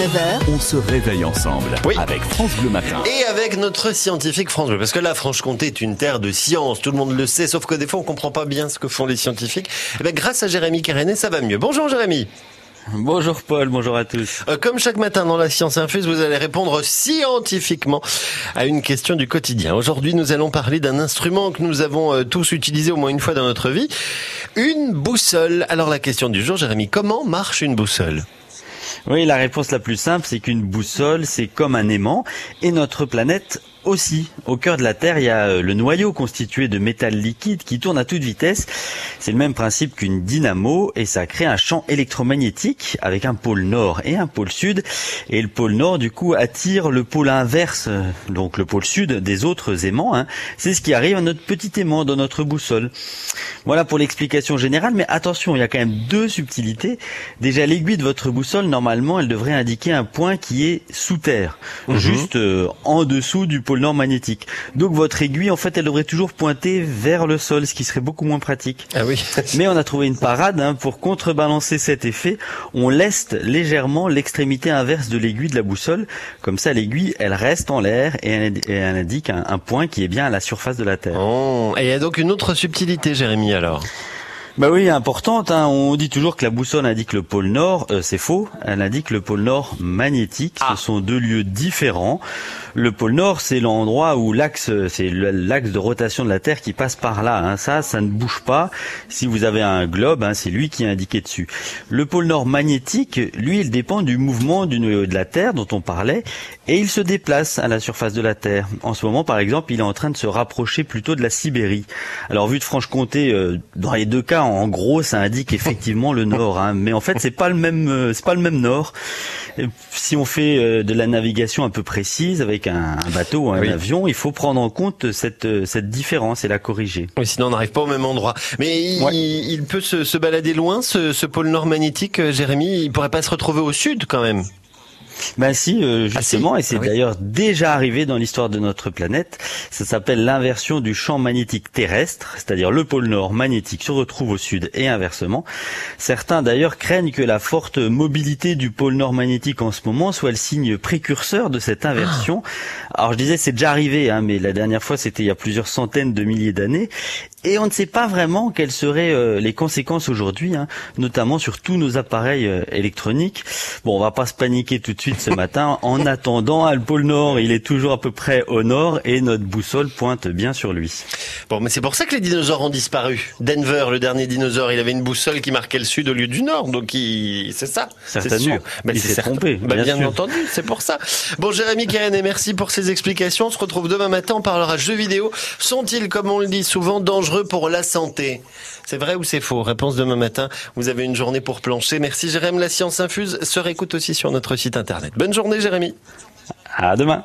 9h, On se réveille ensemble Oui. avec France Bleu Matin. Et avec notre scientifique France Bleu, parce que la Franche-Comté est une terre de science, tout le monde le sait, sauf que des fois on comprend pas bien ce que font les scientifiques. Et ben, grâce à Jérémy Kéréné, ça va mieux. Bonjour Jérémy. Bonjour Paul, bonjour à tous. Euh, Comme chaque matin dans la Science Infuse, vous allez répondre scientifiquement à une question du quotidien. Aujourd'hui, nous allons parler d'un instrument que nous avons euh, tous utilisé au moins une fois dans notre vie, une boussole. Alors la question du jour, Jérémy, comment marche une boussole? Oui, la réponse la plus simple, c'est qu'une boussole, c'est comme un aimant, et notre planète aussi. Au cœur de la Terre, il y a euh, le noyau constitué de métal liquide qui tourne à toute vitesse. C'est le même principe qu'une dynamo, et ça crée un champ électromagnétique avec un pôle nord et un pôle sud. Et le pôle nord, du coup, attire le pôle inverse, euh, donc le pôle sud des autres aimants. hein. C'est ce qui arrive à notre petit aimant dans notre boussole. Voilà pour l'explication générale, mais attention, il y a quand même deux subtilités. Déjà, l'aiguille de votre boussole, normalement, elle devrait indiquer un point qui est sous terre, juste euh, en dessous du pôle nord magnétique. Donc votre aiguille, en fait, elle devrait toujours pointer vers le sol, ce qui serait beaucoup moins pratique. Ah oui. Mais on a trouvé une parade hein, pour contrebalancer cet effet. On leste légèrement l'extrémité inverse de l'aiguille de la boussole. Comme ça, l'aiguille, elle reste en l'air et elle, et elle indique un, un point qui est bien à la surface de la Terre. Oh, et il y a donc une autre subtilité, Jérémy, alors? Bah oui, importante. Hein. On dit toujours que la boussole indique le pôle nord. Euh, c'est faux. Elle indique le pôle nord magnétique. Ah. Ce sont deux lieux différents. Le pôle nord, c'est l'endroit où l'axe, c'est l'axe de rotation de la Terre qui passe par là. hein. Ça, ça ne bouge pas. Si vous avez un globe, hein, c'est lui qui est indiqué dessus. Le pôle nord magnétique, lui, il dépend du mouvement du noyau de la Terre dont on parlait, et il se déplace à la surface de la Terre. En ce moment, par exemple, il est en train de se rapprocher plutôt de la Sibérie. Alors, vu de Franche-Comté, euh, dans les deux cas, en gros, ça indique effectivement le nord, hein. mais en fait, c'est pas le même, euh, c'est pas le même nord. Si on fait euh, de la navigation un peu précise avec un, un bateau ou un Oui. avion, il faut prendre en compte cette euh, cette différence et la corriger. Oui, sinon on n'arrive pas au même endroit. Mais il, Ouais. il peut se, se balader loin, ce, ce pôle nord magnétique, Jérémy? Il pourrait pas se retrouver au sud quand même? Ben si, euh, Ah, justement, si et c'est Ah oui. d'ailleurs déjà arrivé dans l'histoire de notre planète. Ça s'appelle l'inversion du champ magnétique terrestre, c'est-à-dire le pôle nord magnétique se retrouve au sud et inversement. Certains d'ailleurs craignent que la forte mobilité du pôle nord magnétique en ce moment soit le signe précurseur de cette inversion. Alors je disais c'est déjà arrivé, hein, mais la dernière fois c'était il y a plusieurs centaines de milliers d'années. Et on ne sait pas vraiment quelles seraient euh, les conséquences aujourd'hui, hein, notamment sur tous nos appareils euh, électroniques. Bon, on va pas se paniquer tout de suite ce matin. En attendant, à le pôle Nord, il est toujours à peu près au nord et notre boussole pointe bien sur lui. Bon, mais c'est pour ça que les dinosaures ont disparu. Denver, le dernier dinosaure, il avait une boussole qui marquait le sud au lieu du nord, donc il... c'est ça. c'est Certainement. sûr. Bah, Il s'est trompé, Bah, bien, entendu, c'est pour ça. Bon, Jérémy Kéréné, merci pour ces explications. On se retrouve demain matin. On parlera jeux vidéo. Sont-ils, comme on le dit souvent, dangereux pour la santé? C'est vrai ou c'est faux? Réponse demain matin. Vous avez une journée pour plancher. Merci Jérémy. La science infuse se réécoute aussi sur notre site internet. Bonne journée, Jérémy. À demain.